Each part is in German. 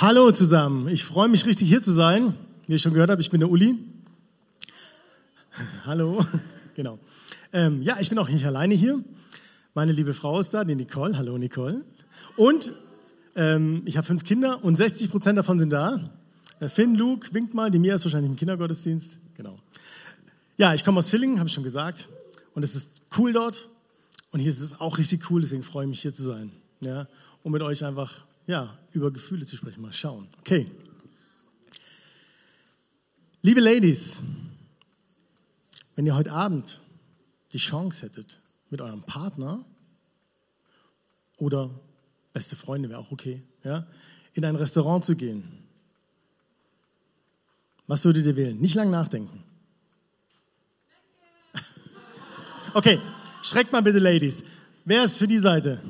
Hallo zusammen, ich freue mich richtig hier zu sein. Wie ihr schon gehört habt, ich bin der Uli. Hallo, genau. Ähm, ja, ich bin auch nicht alleine hier. Meine liebe Frau ist da, die Nicole. Hallo Nicole. Und ähm, ich habe fünf Kinder und 60 Prozent davon sind da. Äh, Finn, Luke, winkt mal. Die Mia ist wahrscheinlich im Kindergottesdienst. Genau. Ja, ich komme aus Villingen, habe ich schon gesagt. Und es ist cool dort. Und hier ist es auch richtig cool, deswegen freue ich mich hier zu sein. Ja, um mit euch einfach ja, über Gefühle zu sprechen. Mal schauen. Okay. Liebe Ladies, wenn ihr heute Abend die Chance hättet, mit eurem Partner oder beste Freunde wäre auch okay, ja, in ein Restaurant zu gehen, was würdet ihr wählen? Nicht lang nachdenken. Okay, schreckt mal bitte, Ladies. Wer ist für die Seite?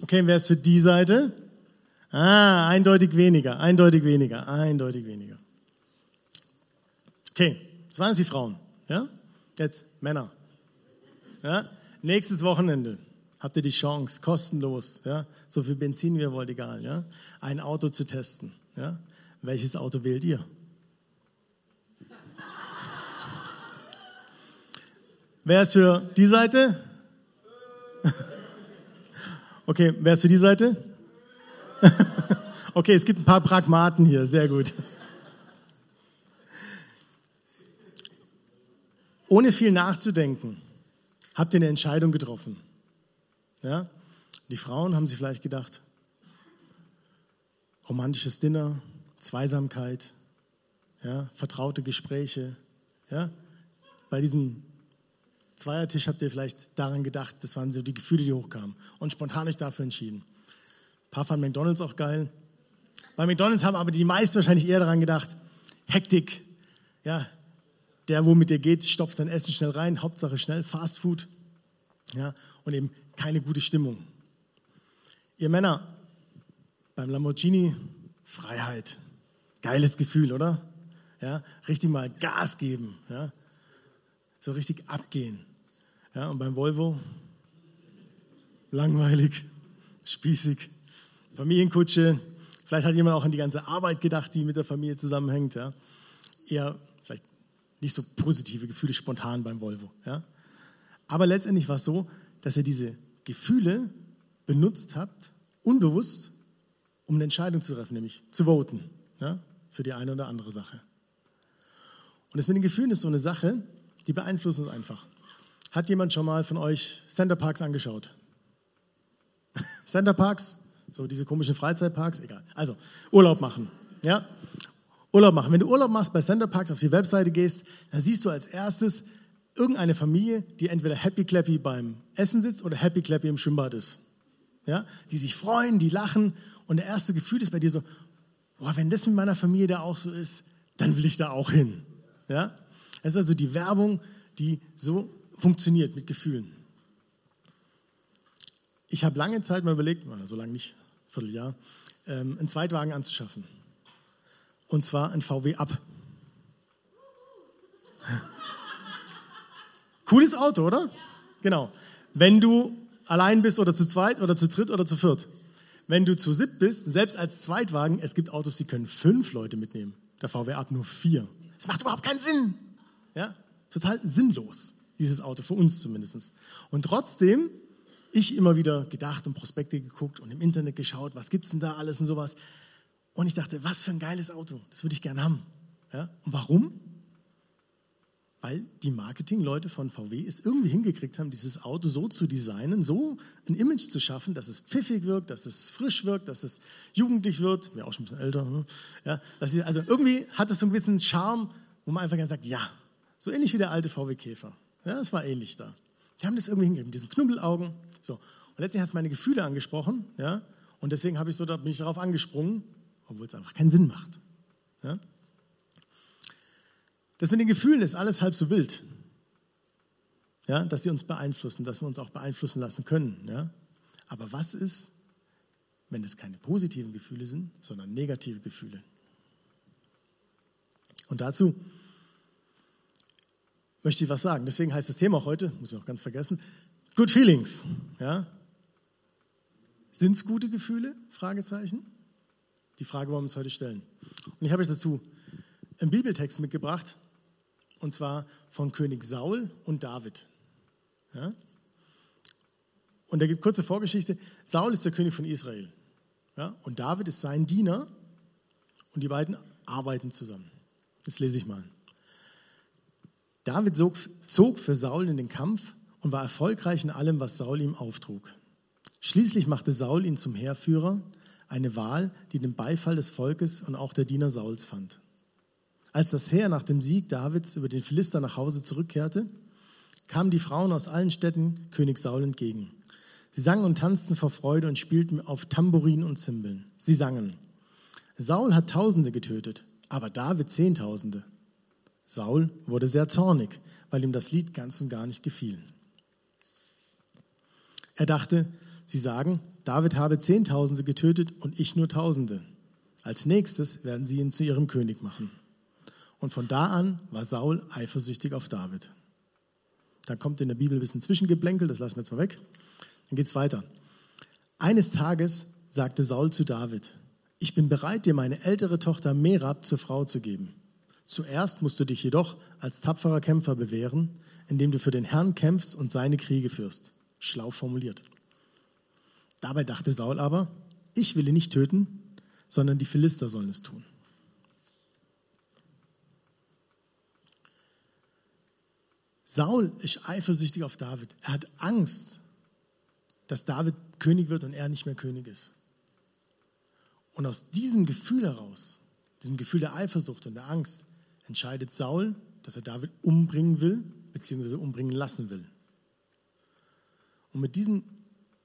Okay, wer ist für die Seite? Ah, eindeutig weniger, eindeutig weniger, eindeutig weniger. Okay, das waren jetzt die Frauen. Ja? Jetzt Männer. Ja? Nächstes Wochenende habt ihr die Chance, kostenlos, ja? so viel Benzin wie ihr wollt, egal, ja? ein Auto zu testen. Ja? Welches Auto wählt ihr? Wer ist für die Seite? Okay, wer ist für die Seite? Okay, es gibt ein paar Pragmaten hier, sehr gut. Ohne viel nachzudenken, habt ihr eine Entscheidung getroffen. Ja? Die Frauen haben sich vielleicht gedacht, romantisches Dinner, Zweisamkeit, ja? vertraute Gespräche. Ja? Bei diesem Zweiertisch habt ihr vielleicht daran gedacht, das waren so die Gefühle, die hochkamen und spontan euch dafür entschieden. Ein paar fanden McDonalds auch geil. Bei McDonalds haben aber die meisten wahrscheinlich eher daran gedacht, Hektik, ja, der, wo mit dir geht, stopft sein Essen schnell rein, Hauptsache schnell, Fast Food, ja, und eben keine gute Stimmung. Ihr Männer, beim Lamborghini, Freiheit, geiles Gefühl, oder? Ja, richtig mal Gas geben, ja, so richtig abgehen. Ja, und beim Volvo, langweilig, spießig, Familienkutsche, vielleicht hat jemand auch an die ganze Arbeit gedacht, die mit der Familie zusammenhängt, ja. Eher vielleicht nicht so positive Gefühle spontan beim Volvo. Ja? Aber letztendlich war es so, dass ihr diese Gefühle benutzt habt, unbewusst, um eine Entscheidung zu treffen, nämlich zu voten ja? für die eine oder andere Sache. Und das mit den Gefühlen ist so eine Sache, die beeinflussen uns einfach. Hat jemand schon mal von euch Center Parks angeschaut? Center Parks, so diese komischen Freizeitparks, egal. Also Urlaub machen, ja? Urlaub machen. Wenn du Urlaub machst bei Center Parks, auf die Webseite gehst, dann siehst du als erstes irgendeine Familie, die entweder happy clappy beim Essen sitzt oder happy clappy im Schwimmbad ist. Ja? Die sich freuen, die lachen und der erste Gefühl ist bei dir so, boah, wenn das mit meiner Familie da auch so ist, dann will ich da auch hin. Ja? Das ist also die Werbung, die so funktioniert mit Gefühlen. Ich habe lange Zeit mal überlegt, so lange nicht, Vierteljahr, ähm, einen Zweitwagen anzuschaffen. Und zwar ein VW Up. Cooles Auto, oder? Genau. Wenn du allein bist oder zu zweit oder zu dritt oder zu viert. Wenn du zu sieb bist, selbst als Zweitwagen, es gibt Autos, die können fünf Leute mitnehmen. Der VW Up nur vier. Das macht überhaupt keinen Sinn. Ja? Total sinnlos, dieses Auto, für uns zumindest. Und trotzdem, ich immer wieder gedacht und Prospekte geguckt und im Internet geschaut, was gibt's denn da alles und sowas. Und ich dachte, was für ein geiles Auto, das würde ich gerne haben. Ja? Und warum? Weil die Marketingleute von VW es irgendwie hingekriegt haben, dieses Auto so zu designen, so ein Image zu schaffen, dass es pfiffig wirkt, dass es frisch wirkt, dass es jugendlich wird, mir auch schon ein bisschen älter. ne? Ja, sie, also irgendwie hat es so einen gewissen Charme, wo man einfach gerne sagt, ja, so ähnlich wie der alte VW Käfer. Ja, es war ähnlich da. Die haben das irgendwie hingekriegt, mit diesen Knubbelaugen. So. Und letztlich hat es meine Gefühle angesprochen, ja, und deswegen habe ich so, bin ich darauf angesprungen, obwohl es einfach keinen Sinn macht. Ja? Das mit den Gefühlen ist alles halb so wild. Ja, dass sie uns beeinflussen, dass wir uns auch beeinflussen lassen können. Ja? Aber was ist, wenn es keine positiven Gefühle sind, sondern negative Gefühle. Und dazu möchte ich was sagen. Deswegen heißt das Thema heute, muss ich noch ganz vergessen, Good Feelings. Ja? Sind es gute Gefühle? Fragezeichen. Die Frage wollen wir uns heute stellen. Und ich habe euch dazu einen Bibeltext mitgebracht, und zwar von König Saul und David. Ja? Und da gibt kurze Vorgeschichte. Saul ist der König von Israel. Ja? Und David ist sein Diener. Und die beiden arbeiten zusammen. Das lese ich mal. David zog für Saul in den Kampf und war erfolgreich in allem, was Saul ihm auftrug. Schließlich machte Saul ihn zum Heerführer, eine Wahl, die den Beifall des Volkes und auch der Diener Sauls fand. Als das Heer nach dem Sieg Davids über den Philister nach Hause zurückkehrte, kamen die Frauen aus allen Städten König Saul entgegen. Sie sangen und tanzten vor Freude und spielten auf Tambourin und Zimbeln. Sie sangen, Saul hat Tausende getötet, aber David Zehntausende. Saul wurde sehr zornig, weil ihm das Lied ganz und gar nicht gefiel. Er dachte, sie sagen, David habe Zehntausende getötet und ich nur Tausende. Als nächstes werden sie ihn zu ihrem König machen. Und von da an war Saul eifersüchtig auf David. Da kommt in der Bibel ein bisschen Zwischengeplänkel, das lassen wir jetzt mal weg. Dann geht es weiter. Eines Tages sagte Saul zu David, ich bin bereit, dir meine ältere Tochter Merab zur Frau zu geben. Zuerst musst du dich jedoch als tapferer Kämpfer bewähren, indem du für den Herrn kämpfst und seine Kriege führst. Schlau formuliert. Dabei dachte Saul aber, ich will ihn nicht töten, sondern die Philister sollen es tun. Saul ist eifersüchtig auf David. Er hat Angst, dass David König wird und er nicht mehr König ist. Und aus diesem Gefühl heraus, diesem Gefühl der Eifersucht und der Angst, entscheidet Saul, dass er David umbringen will, beziehungsweise umbringen lassen will. Und mit diesen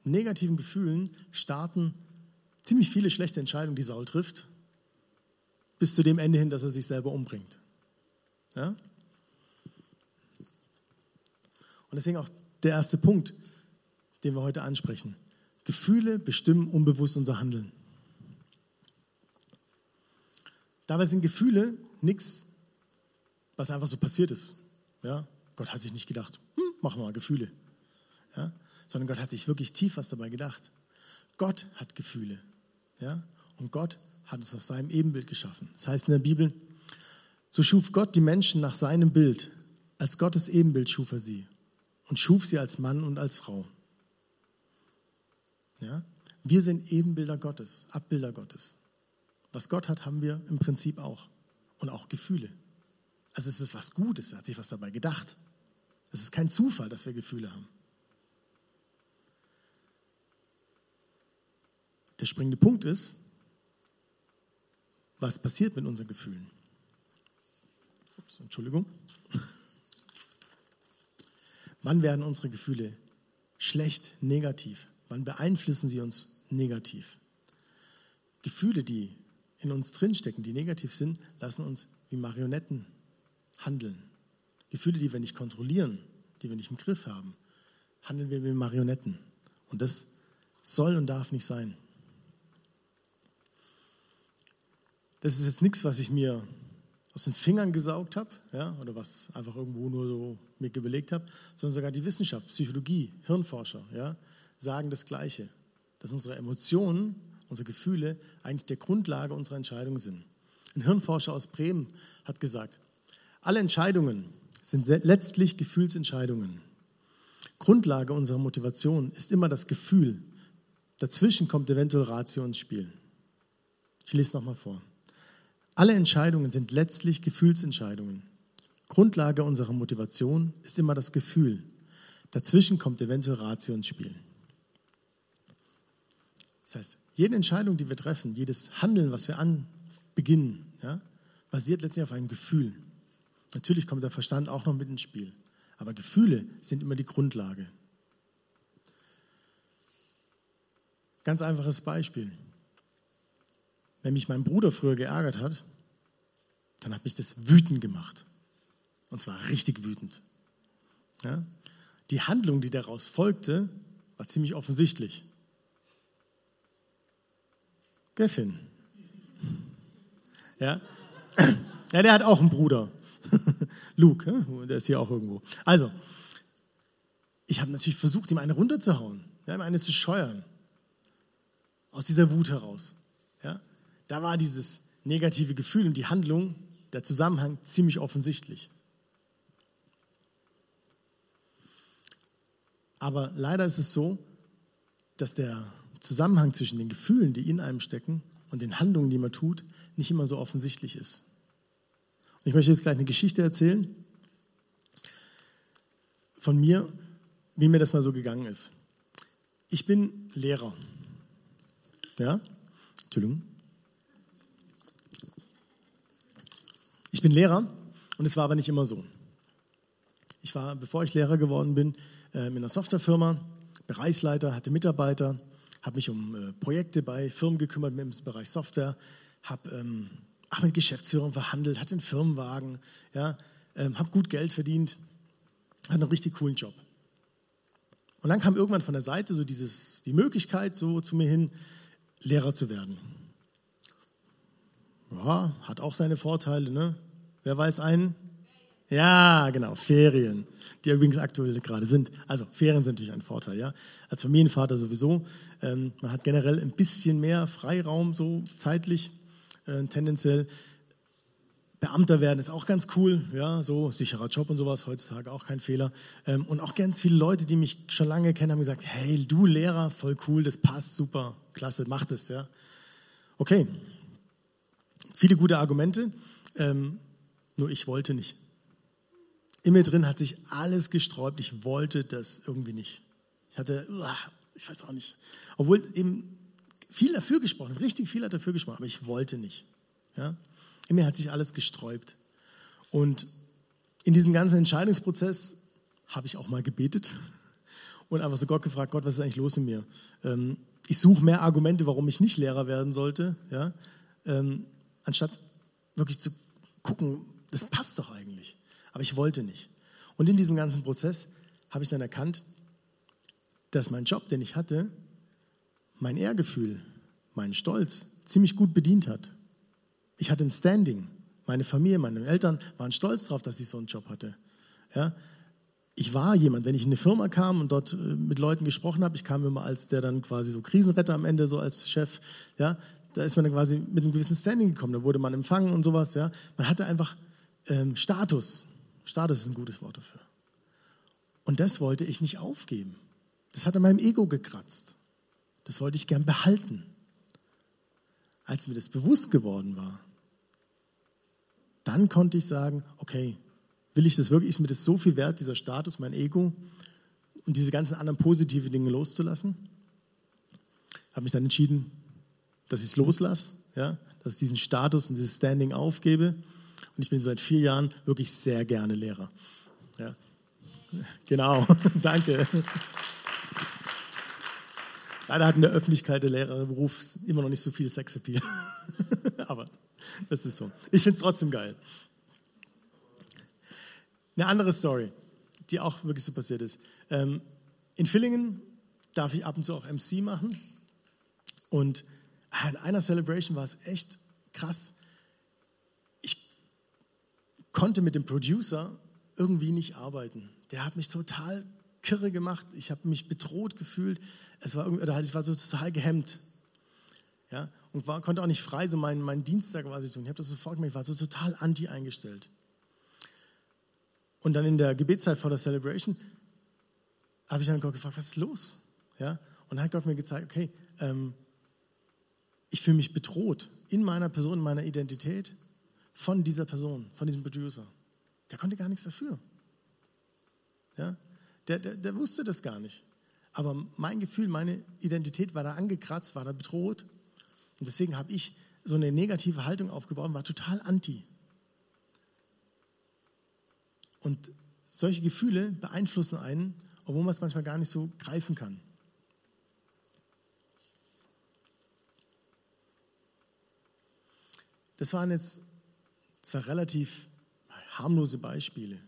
negativen Gefühlen starten ziemlich viele schlechte Entscheidungen, die Saul trifft, bis zu dem Ende hin, dass er sich selber umbringt. Ja? Und deswegen auch der erste Punkt, den wir heute ansprechen. Gefühle bestimmen unbewusst unser Handeln. Dabei sind Gefühle nichts, was einfach so passiert ist. Ja? Gott hat sich nicht gedacht, hm, machen wir mal Gefühle. Ja? Sondern Gott hat sich wirklich tief was dabei gedacht. Gott hat Gefühle. Ja? Und Gott hat es nach seinem Ebenbild geschaffen. Das heißt in der Bibel, so schuf Gott die Menschen nach seinem Bild. Als Gottes Ebenbild schuf er sie und schuf sie als Mann und als Frau. Ja? Wir sind Ebenbilder Gottes, Abbilder Gottes. Was Gott hat, haben wir im Prinzip auch. Und auch Gefühle. Also es ist was Gutes, er hat sich was dabei gedacht. Es ist kein Zufall, dass wir Gefühle haben. Der springende Punkt ist, was passiert mit unseren Gefühlen? Ups, Entschuldigung. Wann werden unsere Gefühle schlecht, negativ? Wann beeinflussen sie uns negativ? Gefühle, die in uns drinstecken, die negativ sind, lassen uns wie Marionetten handeln. Gefühle, die wir nicht kontrollieren, die wir nicht im Griff haben, handeln wir wie Marionetten. Und das soll und darf nicht sein. Das ist jetzt nichts, was ich mir aus den Fingern gesaugt habe, ja, oder was einfach irgendwo nur so mir überlegt habe, sondern sogar die Wissenschaft, Psychologie, Hirnforscher, ja, sagen das Gleiche, dass unsere Emotionen, unsere Gefühle eigentlich der Grundlage unserer Entscheidungen sind. Ein Hirnforscher aus Bremen hat gesagt, alle Entscheidungen sind letztlich Gefühlsentscheidungen. Grundlage unserer Motivation ist immer das Gefühl. Dazwischen kommt eventuell Ratio ins Spiel. Ich lese nochmal vor. Alle Entscheidungen sind letztlich Gefühlsentscheidungen. Grundlage unserer Motivation ist immer das Gefühl. Dazwischen kommt eventuell Ratio ins Spiel. Das heißt, jede Entscheidung, die wir treffen, jedes Handeln, was wir anbeginnen, ja, basiert letztlich auf einem Gefühl. Natürlich kommt der Verstand auch noch mit ins Spiel, aber Gefühle sind immer die Grundlage. Ganz einfaches Beispiel. Wenn mich mein Bruder früher geärgert hat, dann hat mich das wütend gemacht. Und zwar richtig wütend. Ja? Die Handlung, die daraus folgte, war ziemlich offensichtlich. Finn? Ja? ja, der hat auch einen Bruder. Luke, der ist hier auch irgendwo. Also, ich habe natürlich versucht, ihm eine runterzuhauen, ja, ihm eine zu scheuern. Aus dieser Wut heraus. Ja? Da war dieses negative Gefühl und die Handlung, der Zusammenhang ziemlich offensichtlich. Aber leider ist es so, dass der Zusammenhang zwischen den Gefühlen, die in einem stecken, und den Handlungen, die man tut, nicht immer so offensichtlich ist. Und ich möchte jetzt gleich eine Geschichte erzählen von mir, wie mir das mal so gegangen ist. Ich bin Lehrer. Ja? Entschuldigung. Ich bin Lehrer und es war aber nicht immer so. Ich war, bevor ich Lehrer geworden bin, äh, in einer Softwarefirma, Bereichsleiter, hatte Mitarbeiter, habe mich um äh, Projekte bei Firmen gekümmert im Bereich Software, habe ähm, mit Geschäftsführern verhandelt, hatte einen Firmenwagen, ja, ähm, habe gut Geld verdient, hatte einen richtig coolen Job. Und dann kam irgendwann von der Seite so dieses, die Möglichkeit so zu mir hin, Lehrer zu werden. Ja, hat auch seine Vorteile, ne? Wer weiß einen? Ja, genau, Ferien, die übrigens aktuell gerade sind. Also Ferien sind natürlich ein Vorteil, ja. Als Familienvater sowieso. Ähm, man hat generell ein bisschen mehr Freiraum, so zeitlich, äh, tendenziell. Beamter werden ist auch ganz cool, ja, so sicherer Job und sowas, heutzutage auch kein Fehler. Ähm, und auch ganz viele Leute, die mich schon lange kennen, haben gesagt, hey, du Lehrer, voll cool, das passt super, klasse, mach das, ja. Okay, viele gute Argumente, ähm, nur ich wollte nicht in mir drin hat sich alles gesträubt. Ich wollte das irgendwie nicht. Ich hatte, ich weiß auch nicht. Obwohl eben viel dafür gesprochen, richtig viel hat dafür gesprochen, aber ich wollte nicht. Ja? In mir hat sich alles gesträubt. Und in diesem ganzen Entscheidungsprozess habe ich auch mal gebetet und einfach so Gott gefragt, Gott, was ist eigentlich los in mir? Ähm, ich suche mehr Argumente, warum ich nicht Lehrer werden sollte, ja? Ähm, anstatt wirklich zu gucken, das passt doch eigentlich. Aber ich wollte nicht. Und in diesem ganzen Prozess habe ich dann erkannt, dass mein Job, den ich hatte, mein Ehrgefühl, meinen Stolz ziemlich gut bedient hat. Ich hatte ein Standing. Meine Familie, meine Eltern waren stolz darauf, dass ich so einen Job hatte. Ja? Ich war jemand, wenn ich in eine Firma kam und dort äh, mit Leuten gesprochen habe, ich kam immer als der dann quasi so Krisenretter am Ende, so als Chef, ja, da ist man dann quasi mit einem gewissen Standing gekommen, da wurde man empfangen und sowas, ja. Man hatte einfach ähm, Status. Status ist ein gutes Wort dafür. Und das wollte ich nicht aufgeben. Das hat an meinem Ego gekratzt. Das wollte ich gern behalten. Als mir das bewusst geworden war, dann konnte ich sagen, okay, will ich das wirklich, ist mir das so viel wert, dieser Status, mein Ego und diese ganzen anderen positiven Dinge loszulassen? Habe mich dann entschieden, dass ich es loslasse, ja, dass ich diesen Status und dieses Standing aufgebe und ich bin seit vier Jahren wirklich sehr gerne Lehrer. Ja. Genau, danke. Leider hat in der Öffentlichkeit der Lehrerberuf immer noch nicht so viel Sexappeal. Aber das ist so. Ich finde es trotzdem geil. Eine andere Story, die auch wirklich so passiert ist. Ähm, in Villingen darf ich ab und zu auch MC machen. Und in einer Celebration war es echt krass konnte mit dem Producer irgendwie nicht arbeiten. Der hat mich total kirre gemacht. Ich habe mich bedroht gefühlt. Es war irgendwie, ich war so total gehemmt. Ja, und war, konnte auch nicht frei so meinen, meinen Dienst da quasi tun. Ich habe das sofort gemerkt, ich war so total anti eingestellt. Und dann in der Gebetszeit vor der Celebration habe ich dann Gott gefragt, was ist los? Ja, und dann hat Gott mir gezeigt, okay, ähm, ich fühle mich bedroht in meiner Person, in meiner Identität von dieser Person, von diesem Producer. Der konnte gar nichts dafür. Ja? Der, der, der wusste das gar nicht. Aber mein Gefühl, meine Identität war da angekratzt, war da bedroht. Und deswegen habe ich so eine negative Haltung aufgebaut und war total anti. Und solche Gefühle beeinflussen einen, obwohl man es manchmal gar nicht so greifen kann. Das waren jetzt zwar relativ harmlose Beispiele,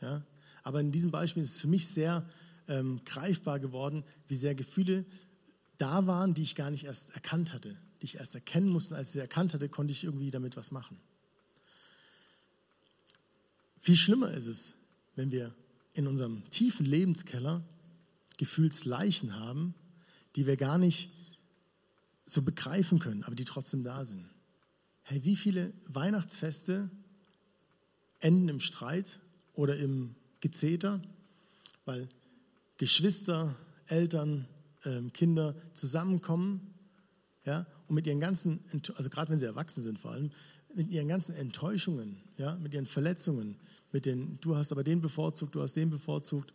ja, aber in diesem Beispiel ist es für mich sehr ähm, greifbar geworden, wie sehr Gefühle da waren, die ich gar nicht erst erkannt hatte, die ich erst erkennen musste. Und als ich sie erkannt hatte, konnte ich irgendwie damit was machen. Viel schlimmer ist es, wenn wir in unserem tiefen Lebenskeller Gefühlsleichen haben, die wir gar nicht so begreifen können, aber die trotzdem da sind. Hey, wie viele Weihnachtsfeste enden im Streit oder im Gezeter, weil Geschwister, Eltern, ähm, Kinder zusammenkommen ja, und mit ihren ganzen, also gerade wenn sie erwachsen sind vor allem, mit ihren ganzen Enttäuschungen, ja, mit ihren Verletzungen, mit den, du hast aber den bevorzugt, du hast den bevorzugt,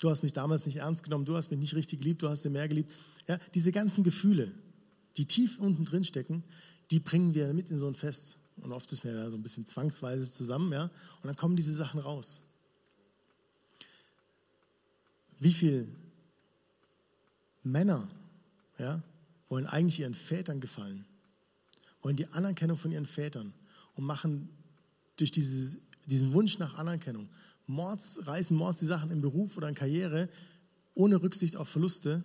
du hast mich damals nicht ernst genommen, du hast mich nicht richtig geliebt, du hast den mehr geliebt. Ja, diese ganzen Gefühle, die tief unten drin stecken, die bringen wir mit in so ein Fest. Und oft ist mir da so ein bisschen zwangsweise zusammen, ja. Und dann kommen diese Sachen raus. Wie viele Männer, ja, wollen eigentlich ihren Vätern gefallen, wollen die Anerkennung von ihren Vätern und machen durch diese, diesen Wunsch nach Anerkennung, Mords, reißen Mords die Sachen im Beruf oder in Karriere ohne Rücksicht auf Verluste,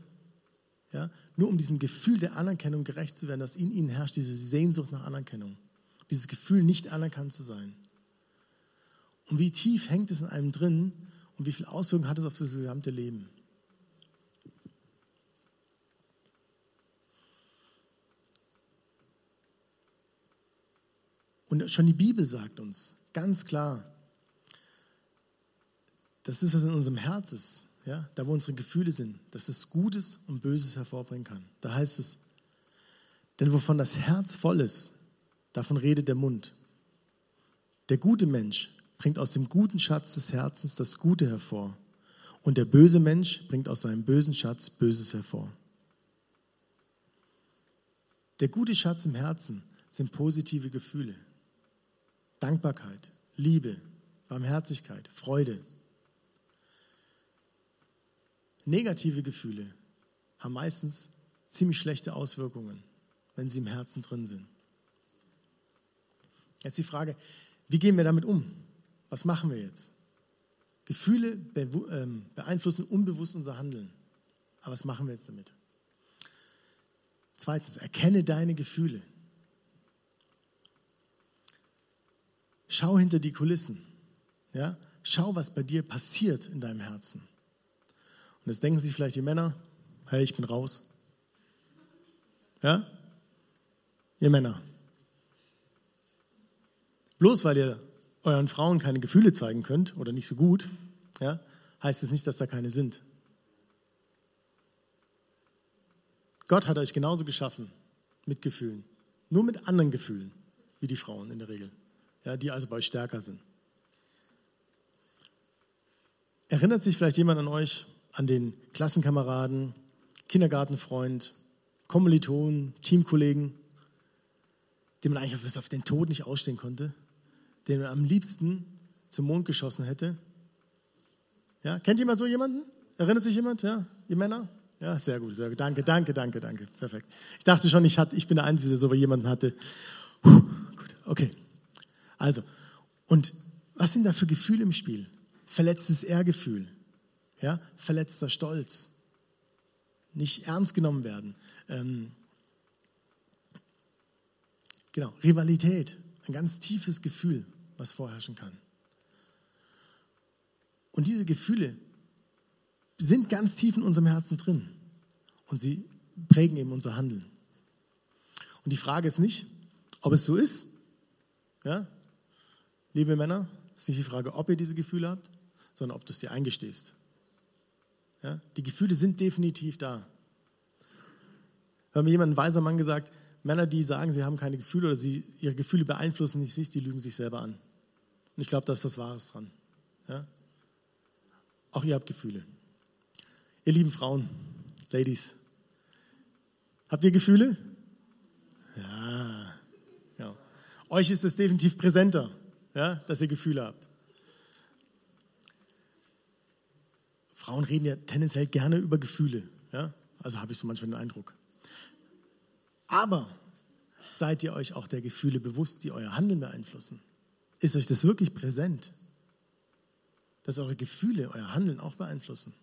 ja, nur um diesem Gefühl der Anerkennung gerecht zu werden, dass in ihnen herrscht, diese Sehnsucht nach Anerkennung, dieses Gefühl, nicht anerkannt zu sein. Und wie tief hängt es in einem drin und wie viel Auswirkungen hat es auf das gesamte Leben? Und schon die Bibel sagt uns ganz klar, das ist, was in unserem Herz ist, ja, da wo unsere Gefühle sind, dass es Gutes und Böses hervorbringen kann. Da heißt es, denn wovon das Herz voll ist, davon redet der Mund. Der gute Mensch bringt aus dem guten Schatz des Herzens das Gute hervor und der böse Mensch bringt aus seinem bösen Schatz Böses hervor. Der gute Schatz im Herzen sind positive Gefühle. Dankbarkeit, Liebe, Barmherzigkeit, Freude. Negative Gefühle haben meistens ziemlich schlechte Auswirkungen, wenn sie im Herzen drin sind. Jetzt die Frage, wie gehen wir damit um? Was machen wir jetzt? Gefühle ähm, beeinflussen unbewusst unser Handeln. Aber was machen wir jetzt damit? Zweitens, erkenne deine Gefühle. Schau hinter die Kulissen. Ja? Schau, was bei dir passiert in deinem Herzen. Und jetzt denken sich vielleicht die Männer, hey, ich bin raus. Ja? Ihr Männer. Bloß weil ihr euren Frauen keine Gefühle zeigen könnt oder nicht so gut, ja, heißt es nicht, dass da keine sind. Gott hat euch genauso geschaffen mit Gefühlen. Nur mit anderen Gefühlen, wie die Frauen in der Regel ja, die also bei euch stärker sind. Erinnert sich vielleicht jemand an euch, an den Klassenkameraden, Kindergartenfreund, Kommiliton, Teamkollegen, den man eigentlich auf den Tod nicht ausstehen konnte, den man am liebsten zum Mond geschossen hätte? Ja, kennt jemand so jemanden? Erinnert sich jemand? Ja, ihr Männer? Ja, sehr gut, sehr gut. Danke, danke, danke, danke. Perfekt. Ich dachte schon, ich, hatte, ich bin der Einzige, der so jemanden hatte. Puh, gut, okay. Also, und was sind da für Gefühle im Spiel? Verletztes Ehrgefühl, ja? verletzter Stolz, nicht ernst genommen werden. Ähm, genau, Rivalität, ein ganz tiefes Gefühl, was vorherrschen kann. Und diese Gefühle sind ganz tief in unserem Herzen drin und sie prägen eben unser Handeln. Und die Frage ist nicht, ob es so ist, ja, liebe Männer, ist nicht die Frage, ob ihr diese Gefühle habt, sondern ob du es dir eingestehst. Ja? Die Gefühle sind definitiv da. Wir haben jemand, ein weiser Mann gesagt, Männer, die sagen, sie haben keine Gefühle oder sie, ihre Gefühle beeinflussen nicht sich, die lügen sich selber an. Und ich glaube, da ist das Wahres dran. Ja? Auch ihr habt Gefühle. Ihr lieben Frauen, Ladies, habt ihr Gefühle? Ja. ja. Euch ist es definitiv präsenter ja, dass ihr Gefühle habt. Frauen reden ja tendenziell gerne über Gefühle. Ja? Also habe ich so manchmal den Eindruck. Aber seid ihr euch auch der Gefühle bewusst, die euer Handeln beeinflussen? Ist euch das wirklich präsent, dass eure Gefühle euer Handeln auch beeinflussen?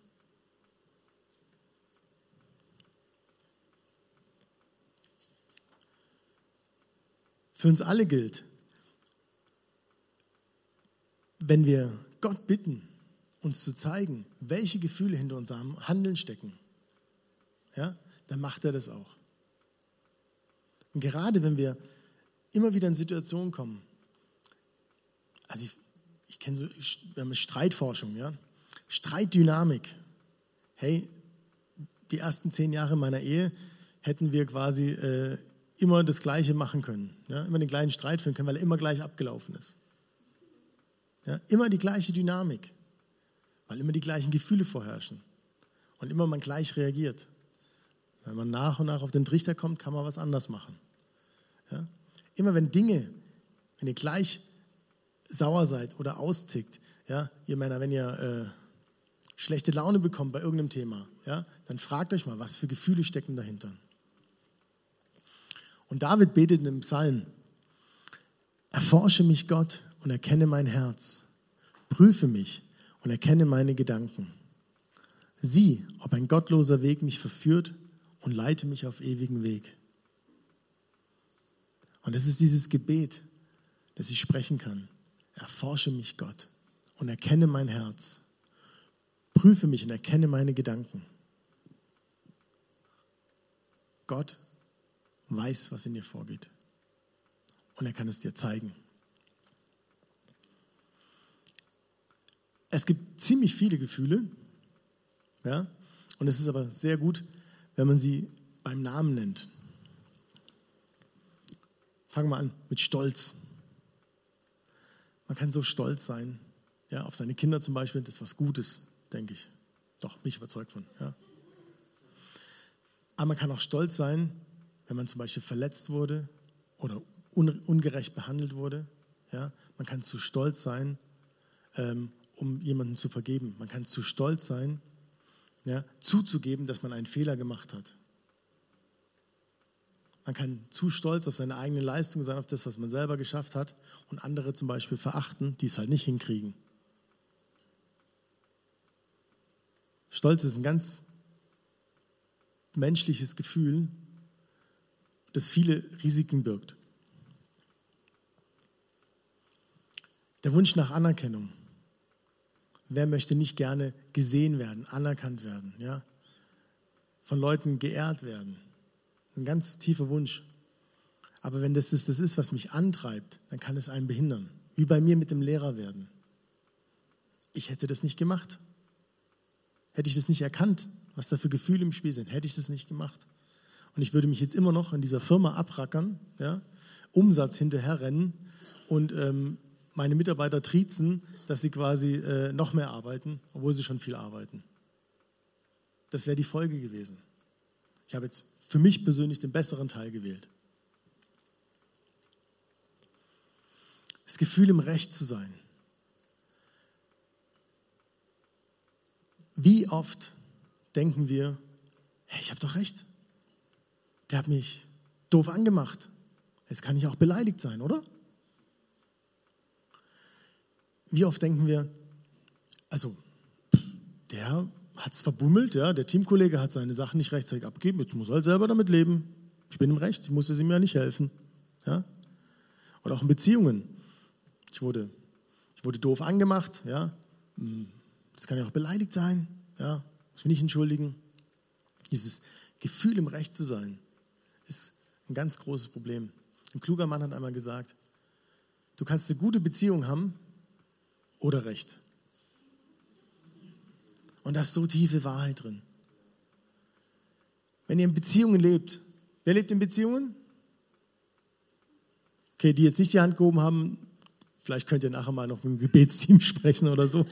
für uns alle gilt, wenn wir Gott bitten, uns zu zeigen, welche Gefühle hinter unserem Handeln stecken, ja, dann macht er das auch. Und gerade wenn wir immer wieder in Situationen kommen, also ich, ich kenne so, wir haben Streitforschung, ja, Streitdynamik. Hey, die ersten zehn Jahre meiner Ehe hätten wir quasi äh, immer das Gleiche machen können, ja, immer den gleichen Streit führen können, weil er immer gleich abgelaufen ist. Ja, immer die gleiche Dynamik, weil immer die gleichen Gefühle vorherrschen und immer man gleich reagiert. Wenn man nach und nach auf den Trichter kommt, kann man was anders machen. Ja? Immer wenn Dinge, wenn ihr gleich sauer seid oder austickt, ja, ihr Männer, wenn ihr äh, schlechte Laune bekommt bei irgendeinem Thema, ja, dann fragt euch mal, was für Gefühle stecken dahinter. Und David betet in einem Psalm, erforsche mich Gott und erkenne mein Herz. Prüfe mich und erkenne meine Gedanken. Sieh, ob ein gottloser Weg mich verführt und leite mich auf ewigen Weg. Und es ist dieses Gebet, das ich sprechen kann. Erforsche mich, Gott, und erkenne mein Herz. Prüfe mich und erkenne meine Gedanken. Gott weiß, was in dir vorgeht. Und er kann es dir zeigen. Es gibt ziemlich viele Gefühle, ja, und es ist aber sehr gut, wenn man sie beim Namen nennt. Fangen wir an mit Stolz. Man kann so stolz sein, ja, auf seine Kinder zum Beispiel, das ist was Gutes, denke ich. Doch, bin ich überzeugt von. Ja. Aber man kann auch stolz sein, wenn man zum Beispiel verletzt wurde oder ungerecht behandelt wurde. Ja. Man kann zu stolz sein, ähm, um jemanden zu vergeben. Man kann zu stolz sein, ja, zuzugeben, dass man einen Fehler gemacht hat. Man kann zu stolz auf seine eigene Leistung sein, auf das, was man selber geschafft hat und andere zum Beispiel verachten, die es halt nicht hinkriegen. Stolz ist ein ganz menschliches Gefühl, das viele Risiken birgt. Der Wunsch nach Anerkennung. Wer möchte nicht gerne gesehen werden, anerkannt werden, ja? von Leuten geehrt werden? Ein ganz tiefer Wunsch. Aber wenn das das ist, was mich antreibt, dann kann es einen behindern. Wie bei mir mit dem Lehrer werden. Ich hätte das nicht gemacht. Hätte ich das nicht erkannt, was da für Gefühle im Spiel sind, hätte ich das nicht gemacht. Und ich würde mich jetzt immer noch in dieser Firma abrackern, ja, Umsatz hinterherrennen und ähm, meine Mitarbeiter triezen, dass sie quasi äh, noch mehr arbeiten, obwohl sie schon viel arbeiten. Das wäre die Folge gewesen. Ich habe jetzt für mich persönlich den besseren Teil gewählt. Das Gefühl, im Recht zu sein. Wie oft denken wir, hey, ich habe doch recht. Der hat mich doof angemacht. Jetzt kann ich auch beleidigt sein, oder? Wie oft denken wir, also der hat es verbummelt, ja, der Teamkollege hat seine Sachen nicht rechtzeitig abgegeben, jetzt muss er halt selber damit leben. Ich bin im Recht, ich musste ihm ja nicht helfen. Ja? Oder auch in Beziehungen. Ich wurde, ich wurde doof angemacht, ja. Hm, das kann ja auch beleidigt sein, ja, muss mich nicht entschuldigen. Dieses Gefühl, im Recht zu sein, ist ein ganz großes Problem. Ein kluger Mann hat einmal gesagt, du kannst eine gute Beziehung haben, oder Recht. Und da ist so tiefe Wahrheit drin. Wenn ihr in Beziehungen lebt, wer lebt in Beziehungen? Okay, die jetzt nicht die Hand gehoben haben, vielleicht könnt ihr nachher mal noch mit dem Gebetsteam sprechen oder so.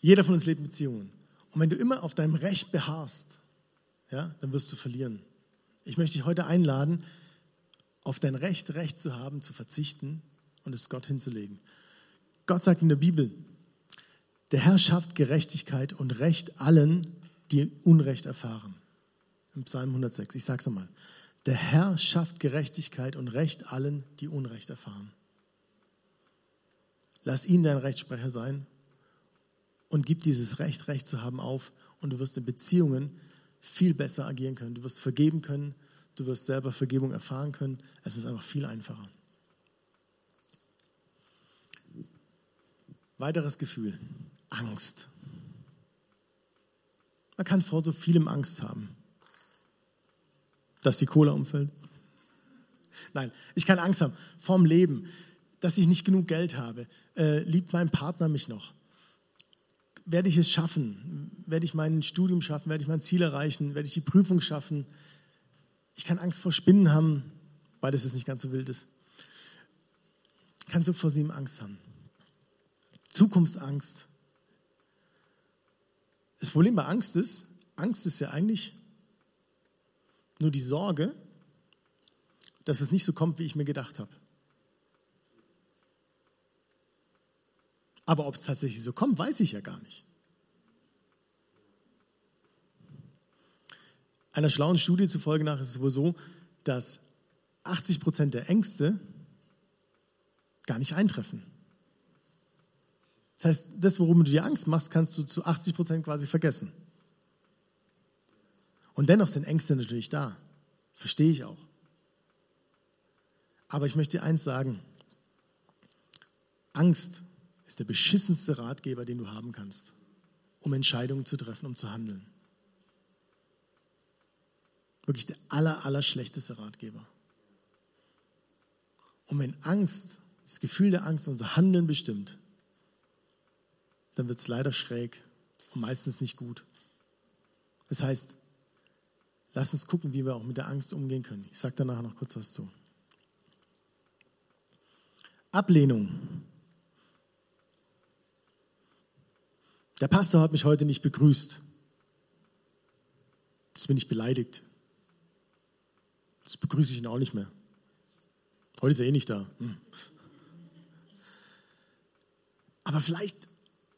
Jeder von uns lebt in Beziehungen. Und wenn du immer auf deinem Recht beharrst, ja, dann wirst du verlieren. Ich möchte dich heute einladen, auf dein Recht, Recht zu haben, zu verzichten und es Gott hinzulegen. Gott sagt in der Bibel, der Herr schafft Gerechtigkeit und Recht allen, die Unrecht erfahren. Im Psalm 106, ich sage es nochmal. Der Herr schafft Gerechtigkeit und Recht allen, die Unrecht erfahren. Lass ihn dein Rechtsprecher sein und gib dieses Recht, Recht zu haben, auf und du wirst in Beziehungen viel besser agieren können. Du wirst vergeben können, du wirst selber Vergebung erfahren können. Es ist einfach viel einfacher. Weiteres Gefühl, Angst. Man kann vor so vielem Angst haben. Dass die Cola umfällt. Nein, ich kann Angst haben vorm Leben, dass ich nicht genug Geld habe. Äh, liebt mein Partner mich noch? Werde ich es schaffen? Werde ich mein Studium schaffen? Werde ich mein Ziel erreichen? Werde ich die Prüfung schaffen? Ich kann Angst vor Spinnen haben, weil das jetzt nicht ganz so wild ist. Ich kann so vor sieben Angst haben. Zukunftsangst. Das Problem bei Angst ist, Angst ist ja eigentlich nur die Sorge, dass es nicht so kommt, wie ich mir gedacht habe. Aber ob es tatsächlich so kommt, weiß ich ja gar nicht. Einer schlauen Studie zufolge nach ist es wohl so, dass 80 Prozent der Ängste gar nicht eintreffen. Das heißt, das, worum du dir Angst machst, kannst du zu 80 Prozent quasi vergessen. Und dennoch sind Ängste natürlich da. Verstehe ich auch. Aber ich möchte dir eins sagen. Angst ist der beschissenste Ratgeber, den du haben kannst, um Entscheidungen zu treffen, um zu handeln. Wirklich der aller, aller schlechteste Ratgeber. Und wenn Angst, das Gefühl der Angst unser Handeln bestimmt, dann wird es leider schräg und meistens nicht gut. Das heißt, lass uns gucken, wie wir auch mit der Angst umgehen können. Ich sage danach noch kurz was zu. Ablehnung. Der Pastor hat mich heute nicht begrüßt. Jetzt bin ich beleidigt. Das begrüße ich ihn auch nicht mehr. Heute ist er eh nicht da. Hm. Aber vielleicht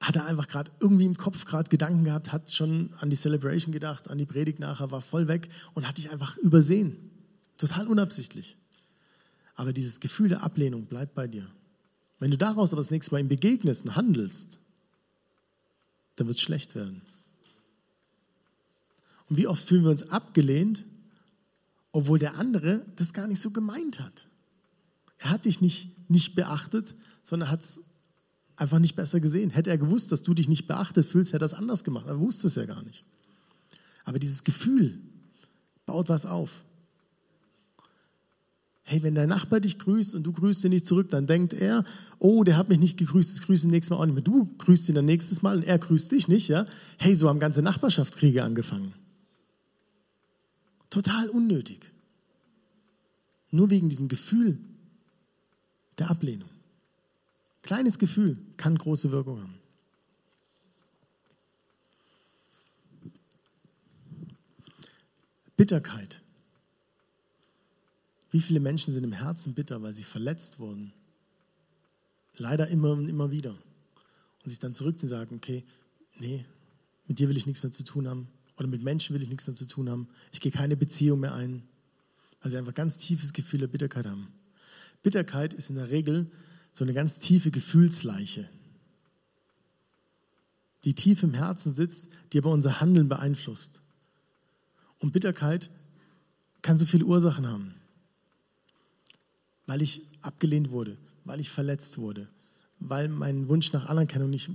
hat er einfach gerade irgendwie im Kopf gerade Gedanken gehabt, hat schon an die Celebration gedacht, an die Predigt nachher, war voll weg und hat dich einfach übersehen. Total unabsichtlich. Aber dieses Gefühl der Ablehnung bleibt bei dir. Wenn du daraus aber das nächste Mal ihm begegnest und handelst, dann wird es schlecht werden. Und wie oft fühlen wir uns abgelehnt, obwohl der andere das gar nicht so gemeint hat. Er hat dich nicht, nicht beachtet, sondern hat es einfach nicht besser gesehen. Hätte er gewusst, dass du dich nicht beachtet fühlst, hätte er es anders gemacht. Er wusste es ja gar nicht. Aber dieses Gefühl baut was auf. Hey, wenn dein Nachbar dich grüßt und du grüßt ihn nicht zurück, dann denkt er, oh, der hat mich nicht gegrüßt, das grüßt ihn nächstes Mal auch nicht mehr. Du grüßt ihn dann nächstes Mal und er grüßt dich nicht, ja? Hey, so haben ganze Nachbarschaftskriege angefangen. Total unnötig. Nur wegen diesem Gefühl der Ablehnung. Kleines Gefühl kann große Wirkung haben. Bitterkeit. Wie viele Menschen sind im Herzen bitter, weil sie verletzt wurden? Leider immer und immer wieder. Und sich dann zurückziehen und sagen, okay, nee, mit dir will ich nichts mehr zu tun haben. Oder mit Menschen will ich nichts mehr zu tun haben. Ich gehe keine Beziehung mehr ein. Weil sie einfach ganz tiefes Gefühl der Bitterkeit haben. Bitterkeit ist in der Regel so eine ganz tiefe Gefühlsleiche, die tief im Herzen sitzt, die aber unser Handeln beeinflusst. Und Bitterkeit kann so viele Ursachen haben. Weil ich abgelehnt wurde, weil ich verletzt wurde, weil mein Wunsch nach Anerkennung nicht,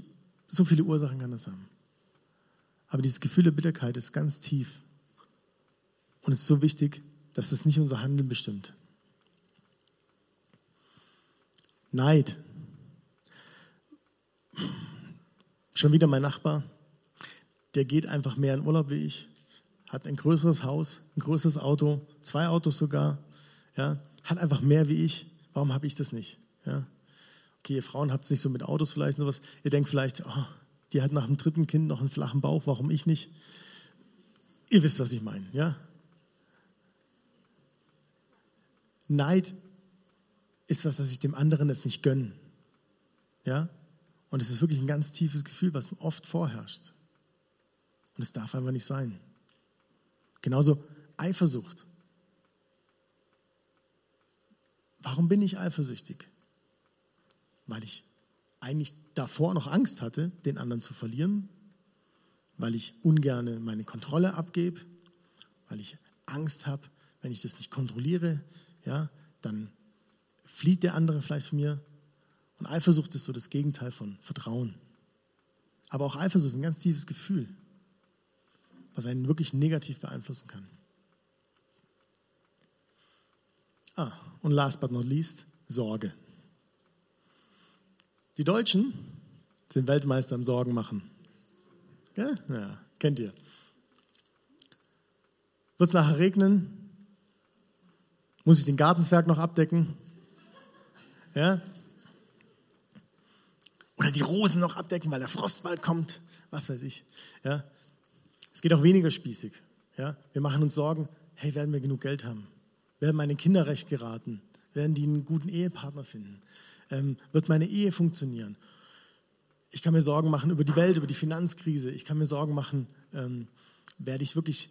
so viele Ursachen kann das haben. Aber dieses Gefühl der Bitterkeit ist ganz tief. Und es ist so wichtig, dass es nicht unser Handeln bestimmt. Neid. Schon wieder mein Nachbar, der geht einfach mehr in Urlaub wie ich, hat ein größeres Haus, ein größeres Auto, zwei Autos sogar, ja, hat einfach mehr wie ich. Warum habe ich das nicht? Ja? Okay, ihr Frauen habt es nicht so mit Autos vielleicht sowas. Ihr denkt vielleicht, oh, die hat nach dem dritten Kind noch einen flachen Bauch, warum ich nicht? Ihr wisst, was ich meine, ja? Neid ist was, dass ich dem anderen es nicht gönne. Ja? Und es ist wirklich ein ganz tiefes Gefühl, was oft vorherrscht. Und es darf einfach nicht sein. Genauso Eifersucht. Warum bin ich eifersüchtig? Weil ich eigentlich davor noch Angst hatte, den anderen zu verlieren, weil ich ungerne meine Kontrolle abgebe, weil ich Angst habe, wenn ich das nicht kontrolliere, ja, dann flieht der andere vielleicht von mir. Und Eifersucht ist so das Gegenteil von Vertrauen. Aber auch Eifersucht ist ein ganz tiefes Gefühl, was einen wirklich negativ beeinflussen kann. Ah, und last but not least, Sorge. Die Deutschen sind Weltmeister im Sorgen machen. Ja, ja kennt ihr. Wird es nachher regnen? Muss ich den Gartenzwerg noch abdecken? Ja? Oder die Rosen noch abdecken, weil der Frost bald kommt? Was weiß ich. Ja? Es geht auch weniger spießig. Ja? Wir machen uns Sorgen, hey, werden wir genug Geld haben? Werden meine Kinder recht geraten? Werden die einen guten Ehepartner finden? Ähm, wird meine Ehe funktionieren? Ich kann mir Sorgen machen über die Welt, über die Finanzkrise. Ich kann mir Sorgen machen, ähm, werde ich wirklich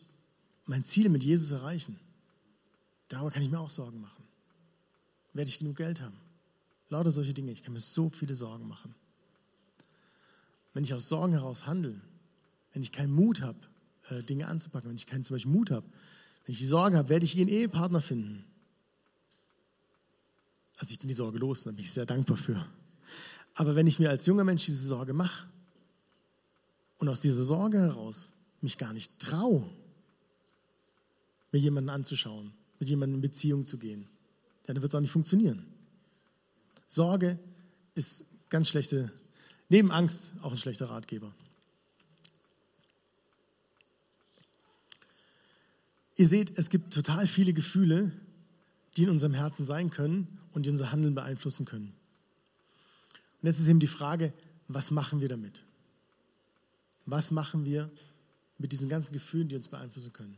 mein Ziel mit Jesus erreichen? Darüber kann ich mir auch Sorgen machen. Werde ich genug Geld haben? Lauter solche Dinge. Ich kann mir so viele Sorgen machen. Wenn ich aus Sorgen heraus handle, wenn ich keinen Mut habe, äh, Dinge anzupacken, wenn ich keinen zum Beispiel Mut habe, wenn ich die Sorge habe, werde ich ihren Ehepartner finden. Also ich bin die Sorge los da bin ich sehr dankbar für. Aber wenn ich mir als junger Mensch diese Sorge mache und aus dieser Sorge heraus mich gar nicht traue, mir jemanden anzuschauen, mit jemandem in Beziehung zu gehen, dann wird es auch nicht funktionieren. Sorge ist ganz schlechte, neben Angst auch ein schlechter Ratgeber. Ihr seht, es gibt total viele Gefühle, die in unserem Herzen sein können und die unser Handeln beeinflussen können. Und jetzt ist eben die Frage, was machen wir damit? Was machen wir mit diesen ganzen Gefühlen, die uns beeinflussen können?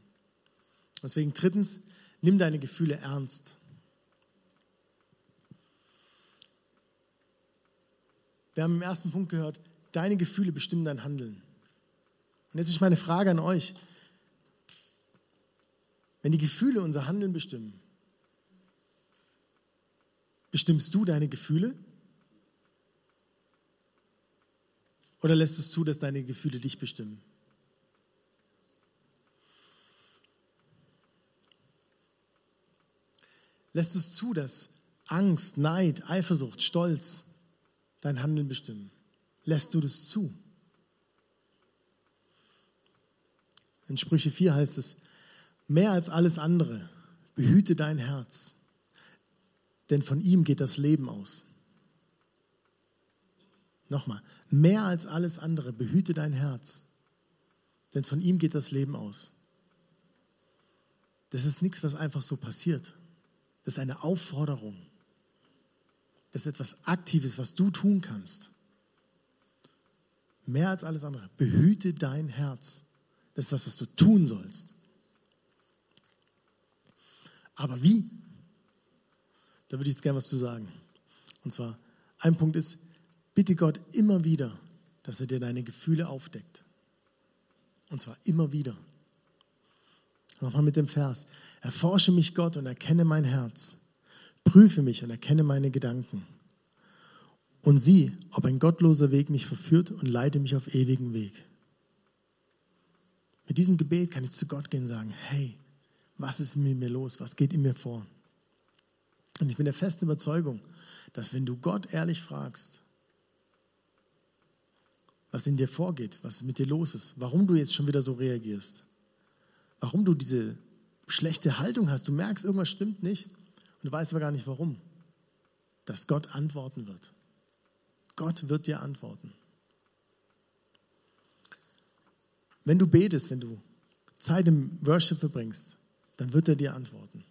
Deswegen drittens, nimm deine Gefühle ernst. Wir haben im ersten Punkt gehört, deine Gefühle bestimmen dein Handeln. Und jetzt ist meine Frage an euch. Wenn die Gefühle unser Handeln bestimmen, bestimmst du deine Gefühle? Oder lässt es zu, dass deine Gefühle dich bestimmen? Lässt du es zu, dass Angst, Neid, Eifersucht, Stolz dein Handeln bestimmen? Lässt du das zu? In Sprüche 4 heißt es, Mehr als alles andere, behüte dein Herz, denn von ihm geht das Leben aus. Nochmal, mehr als alles andere, behüte dein Herz, denn von ihm geht das Leben aus. Das ist nichts, was einfach so passiert. Das ist eine Aufforderung. Das ist etwas Aktives, was du tun kannst. Mehr als alles andere, behüte dein Herz. Das ist das, was du tun sollst. Aber wie? Da würde ich jetzt gerne was zu sagen. Und zwar, ein Punkt ist, bitte Gott immer wieder, dass er dir deine Gefühle aufdeckt. Und zwar immer wieder. Nochmal mit dem Vers. Erforsche mich Gott und erkenne mein Herz. Prüfe mich und erkenne meine Gedanken. Und sieh, ob ein gottloser Weg mich verführt und leite mich auf ewigen Weg. Mit diesem Gebet kann ich zu Gott gehen und sagen, hey, was ist mit mir los, was geht in mir vor. Und ich bin der festen Überzeugung, dass wenn du Gott ehrlich fragst, was in dir vorgeht, was mit dir los ist, warum du jetzt schon wieder so reagierst, warum du diese schlechte Haltung hast, du merkst, irgendwas stimmt nicht und du weißt aber gar nicht warum, dass Gott antworten wird. Gott wird dir antworten. Wenn du betest, wenn du Zeit im Worship verbringst, dann wird er dir antworten.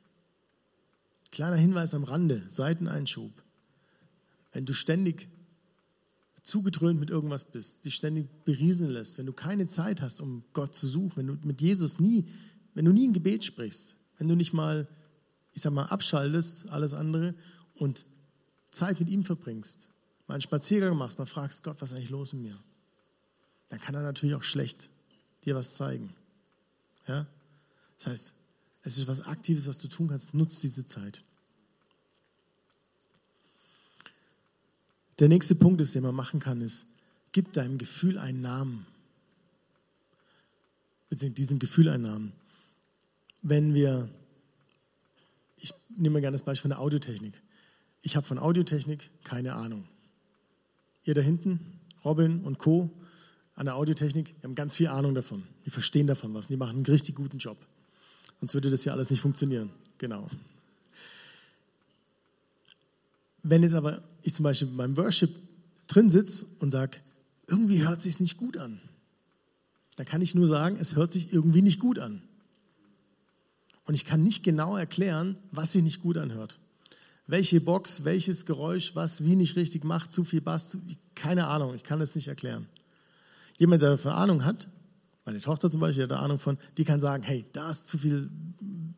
Kleiner Hinweis am Rande, Seiteneinschub. Wenn du ständig zugedröhnt mit irgendwas bist, dich ständig berieseln lässt, wenn du keine Zeit hast, um Gott zu suchen, wenn du mit Jesus nie, wenn du nie ein Gebet sprichst, wenn du nicht mal, ich sag mal, abschaltest, alles andere und Zeit mit ihm verbringst, mal einen Spaziergang machst, mal fragst Gott, was ist eigentlich los mit mir? Dann kann er natürlich auch schlecht dir was zeigen. Ja? Das heißt, es ist was Aktives, was du tun kannst. Nutz diese Zeit. Der nächste Punkt ist, den man machen kann, ist, gib deinem Gefühl einen Namen. Beziehungsweise diesem Gefühl einen Namen. Wenn wir ich nehme gerne das Beispiel von der Audiotechnik. Ich habe von Audiotechnik keine Ahnung. Ihr da hinten, Robin und Co. an der Audiotechnik, die haben ganz viel Ahnung davon. Die verstehen davon was. Die machen einen richtig guten Job. Sonst würde das ja alles nicht funktionieren. Genau. Wenn jetzt aber ich zum Beispiel beim Worship drin sitze und sage, irgendwie hört sich nicht gut an, dann kann ich nur sagen, es hört sich irgendwie nicht gut an. Und ich kann nicht genau erklären, was sich nicht gut anhört. Welche Box, welches Geräusch, was wie nicht richtig macht, zu viel Bass, zu, keine Ahnung, ich kann es nicht erklären. Jemand, der davon Ahnung hat, meine Tochter zum Beispiel hat da Ahnung von, die kann sagen, hey, da ist zu viel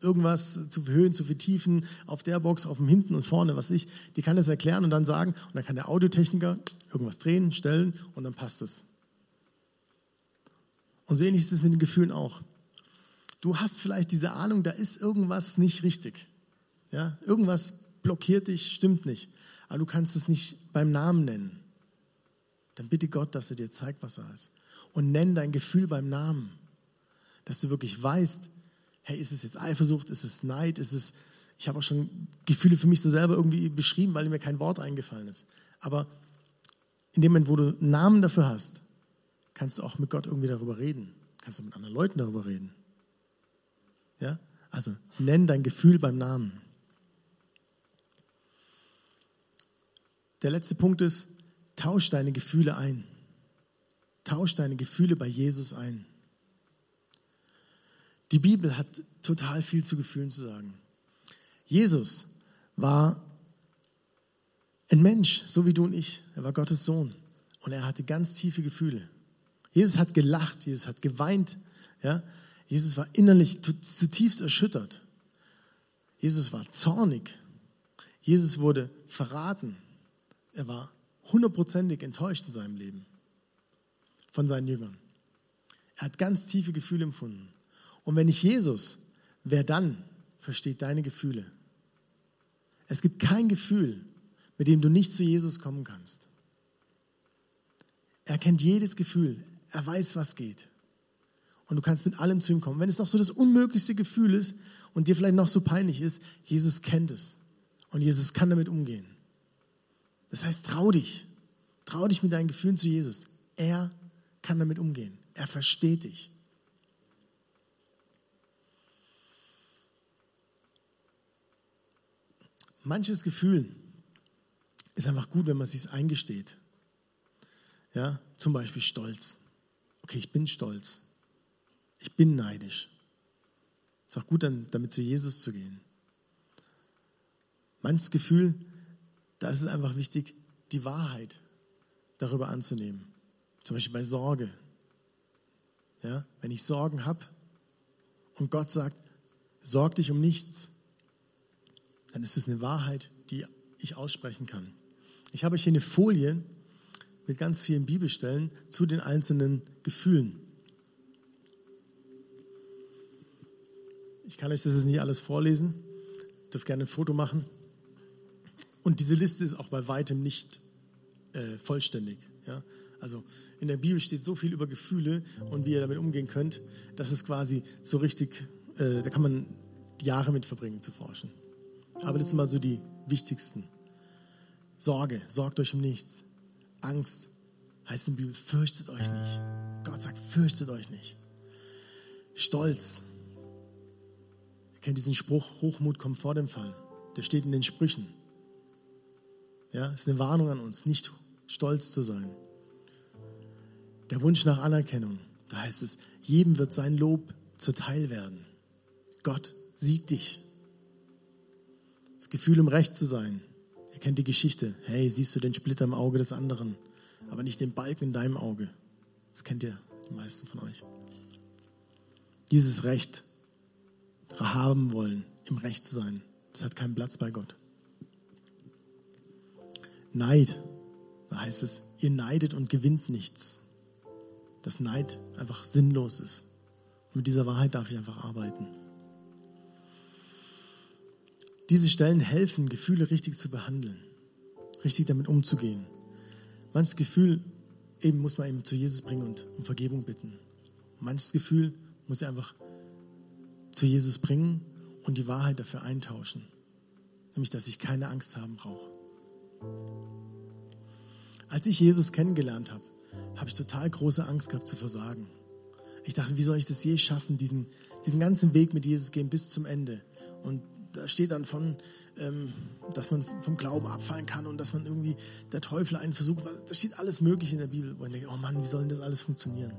irgendwas, zu viel Höhen, zu viel Tiefen auf der Box, auf dem Hinten und vorne, was ich, die kann das erklären und dann sagen, und dann kann der Audiotechniker irgendwas drehen, stellen und dann passt es. Und so ähnlich ist es mit den Gefühlen auch. Du hast vielleicht diese Ahnung, da ist irgendwas nicht richtig. Ja, irgendwas blockiert dich, stimmt nicht. Aber du kannst es nicht beim Namen nennen. Dann bitte Gott, dass er dir zeigt, was er ist. Und nenn dein Gefühl beim Namen. Dass du wirklich weißt, hey, ist es jetzt Eifersucht, ist es Neid, ist es, ich habe auch schon Gefühle für mich so selber irgendwie beschrieben, weil mir kein Wort eingefallen ist. Aber in dem Moment, wo du einen Namen dafür hast, kannst du auch mit Gott irgendwie darüber reden. Kannst du mit anderen Leuten darüber reden. Ja? Also nenn dein Gefühl beim Namen. Der letzte Punkt ist, tausch deine Gefühle ein. Tausch deine Gefühle bei Jesus ein. Die Bibel hat total viel zu Gefühlen zu sagen. Jesus war ein Mensch, so wie du und ich. Er war Gottes Sohn und er hatte ganz tiefe Gefühle. Jesus hat gelacht, Jesus hat geweint, ja. Jesus war innerlich zutiefst erschüttert. Jesus war zornig. Jesus wurde verraten. Er war hundertprozentig enttäuscht in seinem Leben von seinen Jüngern. Er hat ganz tiefe Gefühle empfunden. Und wenn nicht Jesus, wer dann versteht deine Gefühle? Es gibt kein Gefühl, mit dem du nicht zu Jesus kommen kannst. Er kennt jedes Gefühl. Er weiß, was geht und du kannst mit allem zu ihm kommen. Wenn es noch so das unmöglichste Gefühl ist und dir vielleicht noch so peinlich ist, Jesus kennt es und Jesus kann damit umgehen. Das heißt, trau dich. Trau dich mit deinen Gefühlen zu Jesus. Er kann damit umgehen. Er versteht dich. Manches Gefühl ist einfach gut, wenn man es sich eingesteht. Ja, zum Beispiel Stolz. Okay, ich bin stolz. Ich bin neidisch. Ist auch gut, dann damit zu Jesus zu gehen. Manches Gefühl, da ist es einfach wichtig, die Wahrheit darüber anzunehmen. Zum Beispiel bei Sorge. Ja, wenn ich Sorgen habe und Gott sagt, sorg dich um nichts, dann ist es eine Wahrheit, die ich aussprechen kann. Ich habe hier eine Folie mit ganz vielen Bibelstellen zu den einzelnen Gefühlen. Ich kann euch das jetzt nicht alles vorlesen. Dürft gerne ein Foto machen. Und diese Liste ist auch bei weitem nicht äh, vollständig. Ja? Also in der Bibel steht so viel über Gefühle und wie ihr damit umgehen könnt, dass es quasi so richtig, äh, da kann man Jahre mit verbringen zu forschen. Aber das sind mal so die wichtigsten. Sorge, sorgt euch um nichts. Angst heißt in der Bibel, fürchtet euch nicht. Gott sagt, fürchtet euch nicht. Stolz, Ihr kennt diesen Spruch, Hochmut kommt vor dem Fall. Der steht in den Sprüchen. Ja, ist eine Warnung an uns, nicht stolz zu sein. Der Wunsch nach Anerkennung, da heißt es, jedem wird sein Lob zuteil werden. Gott sieht dich. Das Gefühl, im Recht zu sein. Ihr kennt die Geschichte. Hey, siehst du den Splitter im Auge des anderen, aber nicht den Balken in deinem Auge. Das kennt ihr, die meisten von euch. Dieses Recht haben wollen, im Recht zu sein. Das hat keinen Platz bei Gott. Neid, da heißt es, ihr neidet und gewinnt nichts. Dass Neid einfach sinnlos ist. Und mit dieser Wahrheit darf ich einfach arbeiten. Diese Stellen helfen, Gefühle richtig zu behandeln, richtig damit umzugehen. Manches Gefühl eben muss man eben zu Jesus bringen und um Vergebung bitten. Manches Gefühl muss er einfach zu Jesus bringen und die Wahrheit dafür eintauschen. nämlich dass ich keine Angst haben brauche. Als ich Jesus kennengelernt habe, habe ich total große Angst gehabt zu versagen. Ich dachte, wie soll ich das je schaffen, diesen, diesen ganzen Weg mit Jesus gehen bis zum Ende? Und da steht dann von, ähm, dass man vom Glauben abfallen kann und dass man irgendwie der Teufel einen versucht. Da steht alles Mögliche in der Bibel. Und ich denke, oh Mann, wie soll denn das alles funktionieren?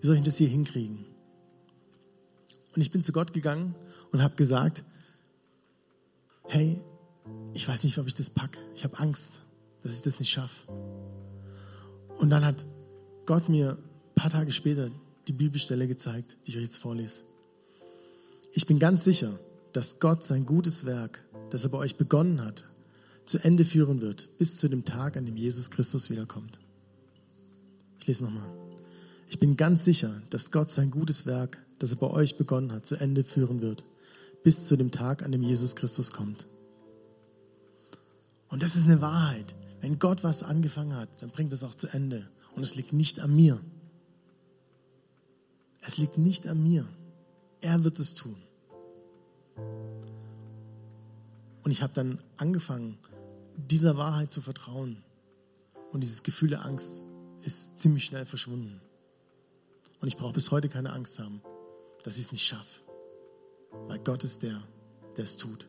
Wie soll ich das hier hinkriegen? Und ich bin zu Gott gegangen und habe gesagt, hey, ich weiß nicht, ob ich das packe. Ich habe Angst, dass ich das nicht schaffe. Und dann hat Gott mir ein paar Tage später die Bibelstelle gezeigt, die ich euch jetzt vorlese. Ich bin ganz sicher, dass Gott sein gutes Werk, das er bei euch begonnen hat, zu Ende führen wird, bis zu dem Tag, an dem Jesus Christus wiederkommt. Ich lese nochmal. Ich bin ganz sicher, dass Gott sein gutes Werk, das er bei euch begonnen hat, zu Ende führen wird, bis zu dem Tag, an dem Jesus Christus kommt. Und das ist eine Wahrheit. Wenn Gott was angefangen hat, dann bringt es auch zu Ende. Und es liegt nicht an mir. Es liegt nicht an mir. Er wird es tun. Und ich habe dann angefangen, dieser Wahrheit zu vertrauen. Und dieses Gefühl der Angst ist ziemlich schnell verschwunden. Und ich brauche bis heute keine Angst haben, dass ich es nicht schaffe. Weil Gott ist der, der es tut.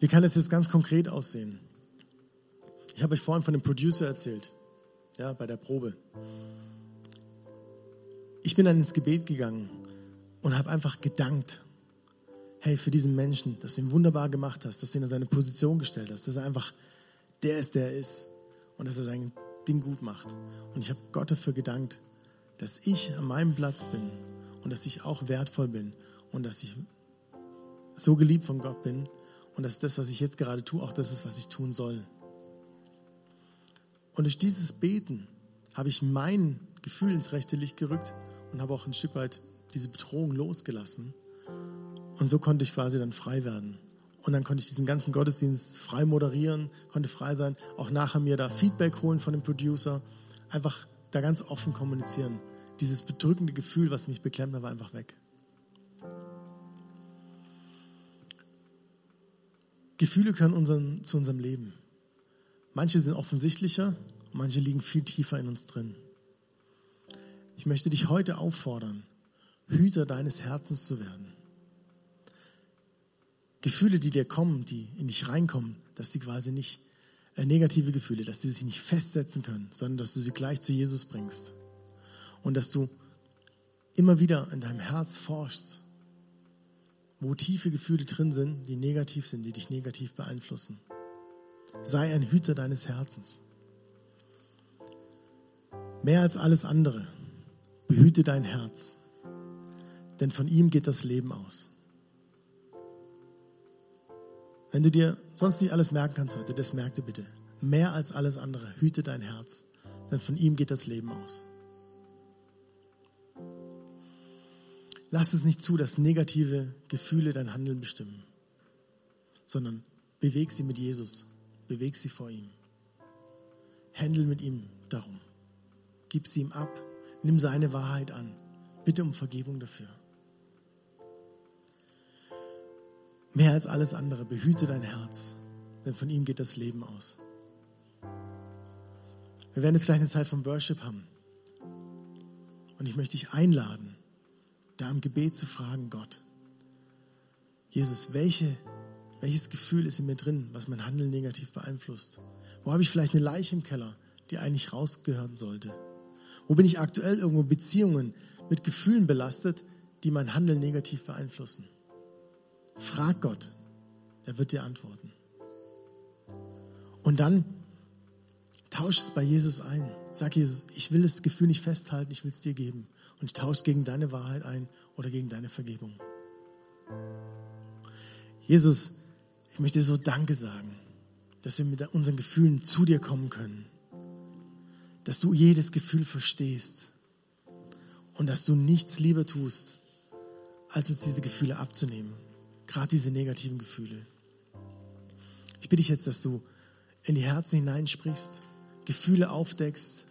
Wie kann es jetzt ganz konkret aussehen? Ich habe euch vorhin von dem Producer erzählt, ja, bei der Probe. Ich bin dann ins Gebet gegangen und habe einfach gedankt, hey, für diesen Menschen, dass du ihn wunderbar gemacht hast, dass du ihn in seine Position gestellt hast, dass er einfach der ist, der er ist und dass er sein Ding gut macht. Und ich habe Gott dafür gedankt, dass ich an meinem Platz bin und dass ich auch wertvoll bin und dass ich so geliebt von Gott bin und dass das, was ich jetzt gerade tue, auch das ist, was ich tun soll. Und durch dieses Beten habe ich mein Gefühl ins rechte Licht gerückt und habe auch ein Stück weit diese Bedrohung losgelassen. Und so konnte ich quasi dann frei werden. Und dann konnte ich diesen ganzen Gottesdienst frei moderieren, konnte frei sein, auch nachher mir da Feedback holen von dem Producer, einfach da ganz offen kommunizieren. Dieses bedrückende Gefühl, was mich beklemmt, war einfach weg. Gefühle gehören unseren, zu unserem Leben. Manche sind offensichtlicher, manche liegen viel tiefer in uns drin. Ich möchte dich heute auffordern, Hüter deines Herzens zu werden. Gefühle, die dir kommen, die in dich reinkommen, dass sie quasi nicht äh, negative Gefühle, dass sie sich nicht festsetzen können, sondern dass du sie gleich zu Jesus bringst. Und dass du immer wieder in deinem Herz forschst, wo tiefe Gefühle drin sind, die negativ sind, die dich negativ beeinflussen. Sei ein Hüter deines Herzens. Mehr als alles andere, behüte dein Herz, denn von ihm geht das Leben aus. Wenn du dir sonst nicht alles merken kannst heute, das merk dir bitte. Mehr als alles andere, hüte dein Herz, denn von ihm geht das Leben aus. Lass es nicht zu, dass negative Gefühle dein Handeln bestimmen, sondern beweg sie mit Jesus, beweg sie vor ihm. Händel mit ihm darum. Gib sie ihm ab, nimm seine Wahrheit an. Bitte um Vergebung dafür. Mehr als alles andere, behüte dein Herz, denn von ihm geht das Leben aus. Wir werden jetzt gleich eine Zeit vom Worship haben. Und ich möchte dich einladen, da im Gebet zu fragen, Gott, Jesus, welche, welches Gefühl ist in mir drin, was mein Handeln negativ beeinflusst? Wo habe ich vielleicht eine Leiche im Keller, die eigentlich rausgehören sollte? Wo bin ich aktuell irgendwo Beziehungen mit Gefühlen belastet, die mein Handeln negativ beeinflussen? Frag Gott, er wird dir antworten. Und dann tausch es bei Jesus ein. Sag Jesus, ich will das Gefühl nicht festhalten, ich will es dir geben. Und ich tausche gegen deine Wahrheit ein oder gegen deine Vergebung. Jesus, ich möchte dir so Danke sagen, dass wir mit unseren Gefühlen zu dir kommen können. Dass du jedes Gefühl verstehst. Und dass du nichts lieber tust, als uns diese Gefühle abzunehmen gerade diese negativen Gefühle. Ich bitte dich jetzt, dass du in die Herzen hineinsprichst, Gefühle aufdeckst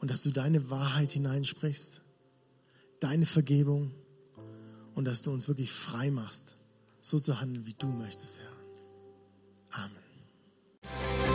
und dass du deine Wahrheit hineinsprichst, deine Vergebung und dass du uns wirklich frei machst, so zu handeln, wie du möchtest, Herr. Amen.